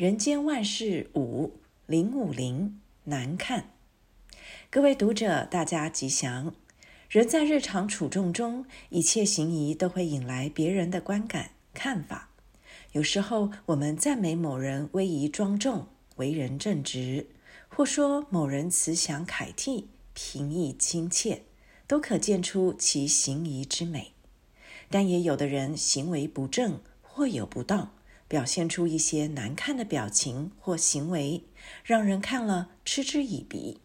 人间万事五零五零难看。各位读者，大家吉祥。人在日常处众中，一切行仪都会引来别人的观感看法。有时候，我们赞美某人威仪庄重、为人正直，或说某人慈祥楷悌、平易亲切，都可见出其行仪之美。但也有的人行为不正，或有不当。表现出一些难看的表情或行为，让人看了嗤之以鼻。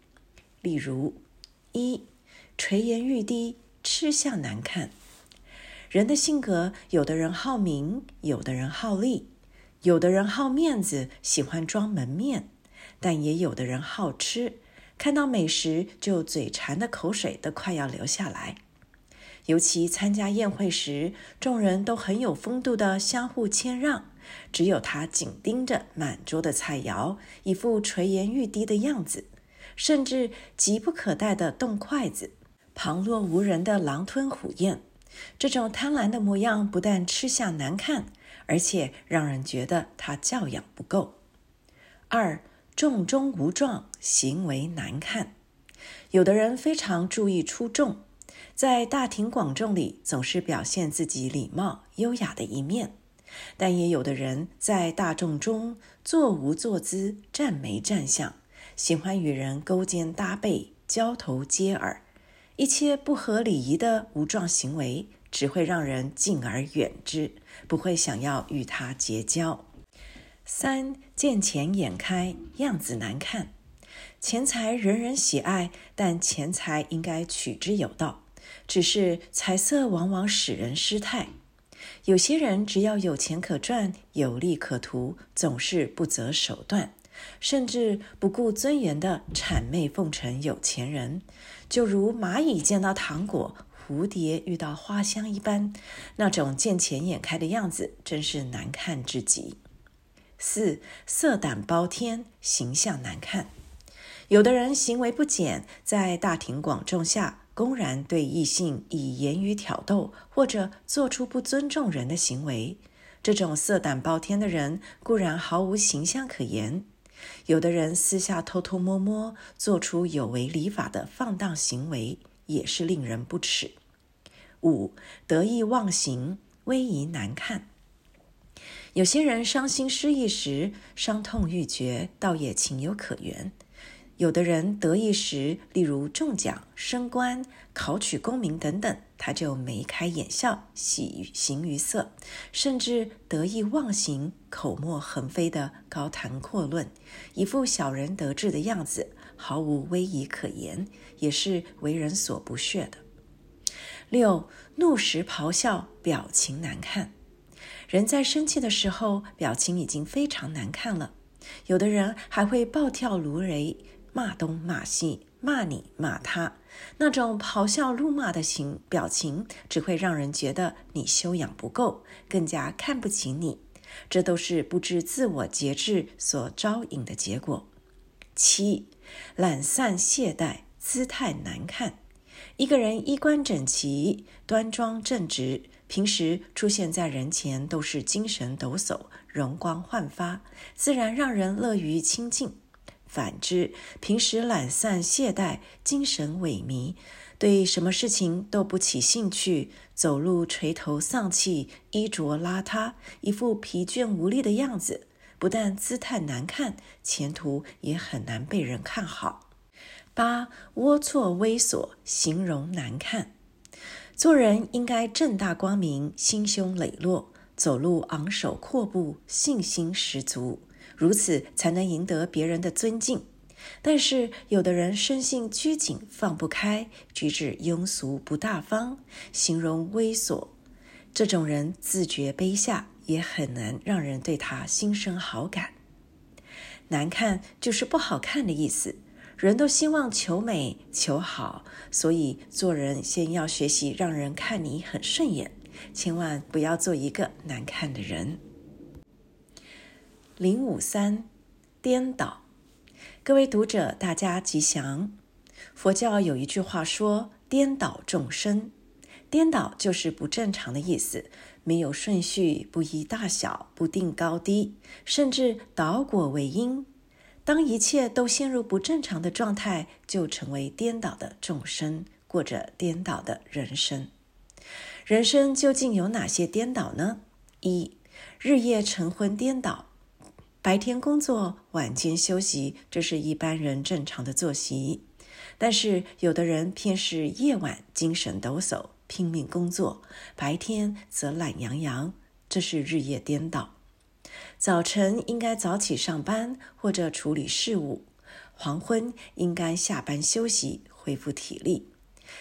例如，一垂涎欲滴，吃相难看。人的性格，有的人好名，有的人好利，有的人好面子，喜欢装门面，但也有的人好吃，看到美食就嘴馋的口水都快要流下来。尤其参加宴会时，众人都很有风度的相互谦让。只有他紧盯着满桌的菜肴，一副垂涎欲滴的样子，甚至急不可待地动筷子，旁若无人地狼吞虎咽。这种贪婪的模样，不但吃相难看，而且让人觉得他教养不够。二，重中无状，行为难看。有的人非常注意出众，在大庭广众里总是表现自己礼貌优雅的一面。但也有的人在大众中坐无坐姿、站没站相，喜欢与人勾肩搭背、交头接耳，一切不合礼仪的无状行为，只会让人敬而远之，不会想要与他结交。三，见钱眼开，样子难看。钱财人人喜爱，但钱财应该取之有道，只是财色往往使人失态。有些人只要有钱可赚，有利可图，总是不择手段，甚至不顾尊严的谄媚奉承有钱人，就如蚂蚁见到糖果，蝴蝶遇到花香一般，那种见钱眼开的样子，真是难看至极。四，色胆包天，形象难看。有的人行为不检，在大庭广众下，公然对异性以言语挑逗，或者做出不尊重人的行为，这种色胆包天的人固然毫无形象可言。有的人私下偷偷摸摸做出有违礼法的放荡行为，也是令人不齿。五，得意忘形，威仪难看。有些人伤心失意时，伤痛欲绝，倒也情有可原。有的人得意时，例如中奖、升官、考取功名等等，他就眉开眼笑、喜形于色，甚至得意忘形、口沫横飞的高谈阔论，一副小人得志的样子，毫无威仪可言，也是为人所不屑的。六，怒时咆哮，表情难看。人在生气的时候，表情已经非常难看了，有的人还会暴跳如雷。骂东骂西，骂你骂他，那种咆哮怒骂的形表情，只会让人觉得你修养不够，更加看不起你。这都是不知自我节制所招引的结果。七，懒散懈怠，姿态难看。一个人衣冠整齐、端庄正直，平时出现在人前都是精神抖擞、容光焕发，自然让人乐于亲近。反之，平时懒散懈怠、精神萎靡，对什么事情都不起兴趣，走路垂头丧气，衣着邋遢，一副疲倦无力的样子，不但姿态难看，前途也很难被人看好。八，龌龊猥琐，形容难看。做人应该正大光明、心胸磊落，走路昂首阔步，信心十足。如此才能赢得别人的尊敬，但是有的人生性拘谨，放不开，举止庸俗不大方，形容猥琐。这种人自觉卑下，也很难让人对他心生好感。难看就是不好看的意思，人都希望求美求好，所以做人先要学习让人看你很顺眼，千万不要做一个难看的人。零五三，颠倒。各位读者，大家吉祥。佛教有一句话说：“颠倒众生。”颠倒就是不正常的意思，没有顺序，不依大小，不定高低，甚至倒果为因。当一切都陷入不正常的状态，就成为颠倒的众生，过着颠倒的人生。人生究竟有哪些颠倒呢？一、日夜晨昏颠倒，白天工作，晚间休息，这是一般人正常的作息。但是有的人偏是夜晚精神抖擞，拼命工作，白天则懒洋洋，这是日夜颠倒。早晨应该早起上班或者处理事务，黄昏应该下班休息，恢复体力。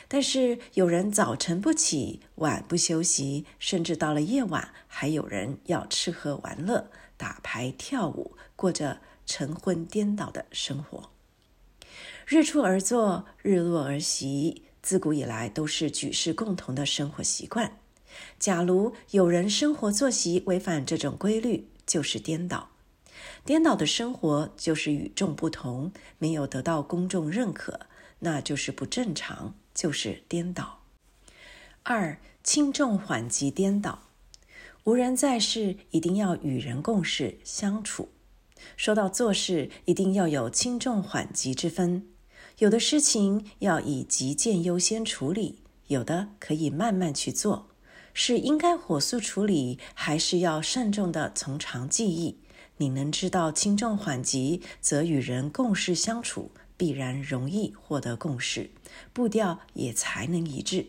但是有人早晨不起，晚不休息，甚至到了夜晚，还有人要吃喝玩乐、打牌跳舞，过着晨昏颠倒的生活。日出而作，日落而息，自古以来都是举世共同的生活习惯。假如有人生活作息违反这种规律，就是颠倒。颠倒的生活就是与众不同，没有得到公众认可，那就是不正常。就是颠倒。二、轻重缓急颠倒，无人在世，一定要与人共事相处。说到做事，一定要有轻重缓急之分。有的事情要以急件优先处理，有的可以慢慢去做。是应该火速处理，还是要慎重的从长计议？你能知道轻重缓急，则与人共事相处。必然容易获得共识，步调也才能一致。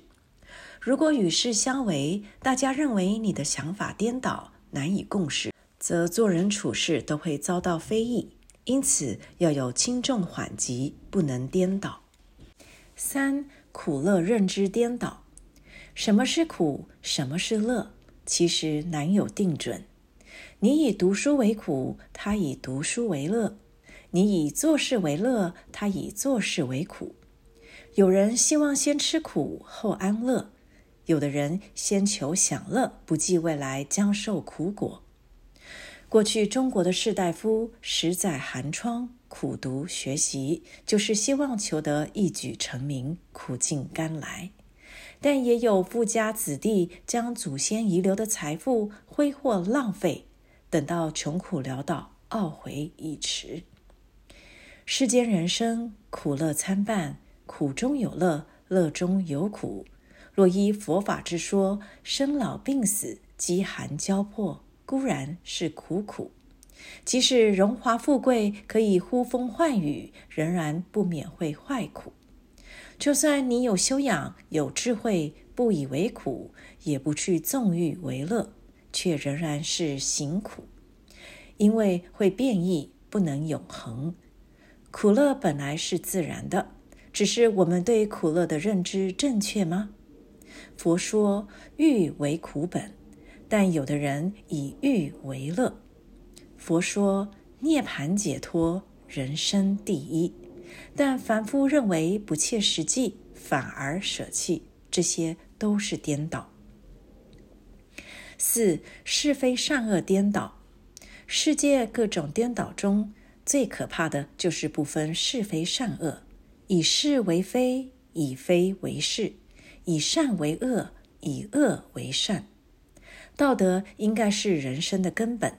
如果与世相违，大家认为你的想法颠倒，难以共识，则做人处事都会遭到非议。因此，要有轻重缓急，不能颠倒。三、苦乐认知颠倒。什么是苦？什么是乐？其实难有定准。你以读书为苦，他以读书为乐。你以做事为乐，他以做事为苦。有人希望先吃苦后安乐，有的人先求享乐，不计未来将受苦果。过去中国的士大夫十载寒窗苦读学习，就是希望求得一举成名，苦尽甘来。但也有富家子弟将祖先遗留的财富挥霍浪费，等到穷苦潦倒，懊悔已迟。世间人生苦乐参半，苦中有乐，乐中有苦。若依佛法之说，生老病死、饥寒交迫，固然是苦苦；即使荣华富贵，可以呼风唤雨，仍然不免会坏苦。就算你有修养、有智慧，不以为苦，也不去纵欲为乐，却仍然是行苦，因为会变异，不能永恒。苦乐本来是自然的，只是我们对苦乐的认知正确吗？佛说欲为苦本，但有的人以欲为乐。佛说涅槃解脱，人生第一，但凡夫认为不切实际，反而舍弃，这些都是颠倒。四、是非善恶颠倒，世界各种颠倒中。最可怕的就是不分是非善恶，以是为非，以非为是，以善为恶，以恶为善。道德应该是人生的根本，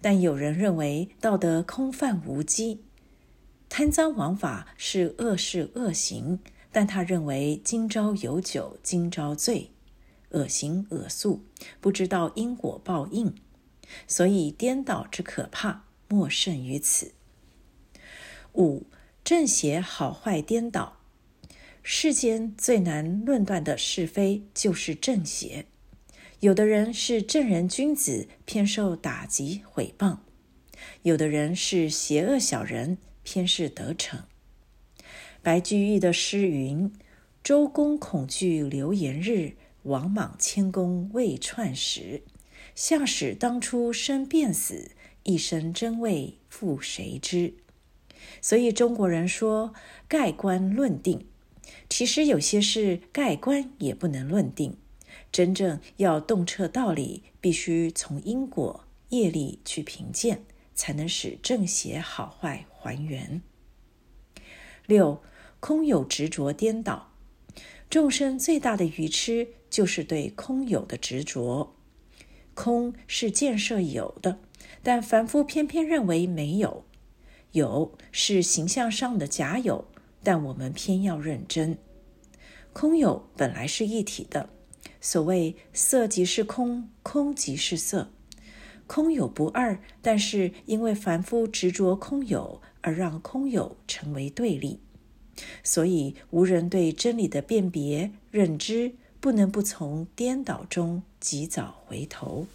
但有人认为道德空泛无稽，贪赃枉法是恶事恶行，但他认为今朝有酒今朝醉，恶行恶素，不知道因果报应，所以颠倒之可怕莫甚于此。五、正邪好坏颠倒，世间最难论断的是非就是正邪。有的人是正人君子，偏受打击毁谤；有的人是邪恶小人，偏是得逞。白居易的诗云：“周公恐惧流言日，王莽谦恭未篡时。向使当初生便死，一生真伪复谁知？”所以中国人说盖棺论定，其实有些事盖棺也不能论定。真正要洞彻道理，必须从因果业力去评鉴，才能使正邪好坏还原。六，空有执着颠倒，众生最大的愚痴就是对空有的执着。空是建设有的，但凡夫偏偏认为没有；有是形象上的假有，但我们偏要认真。空有本来是一体的，所谓色即是空，空即是色，空有不二。但是因为凡夫执着空有，而让空有成为对立，所以无人对真理的辨别认知，不能不从颠倒中及早回头。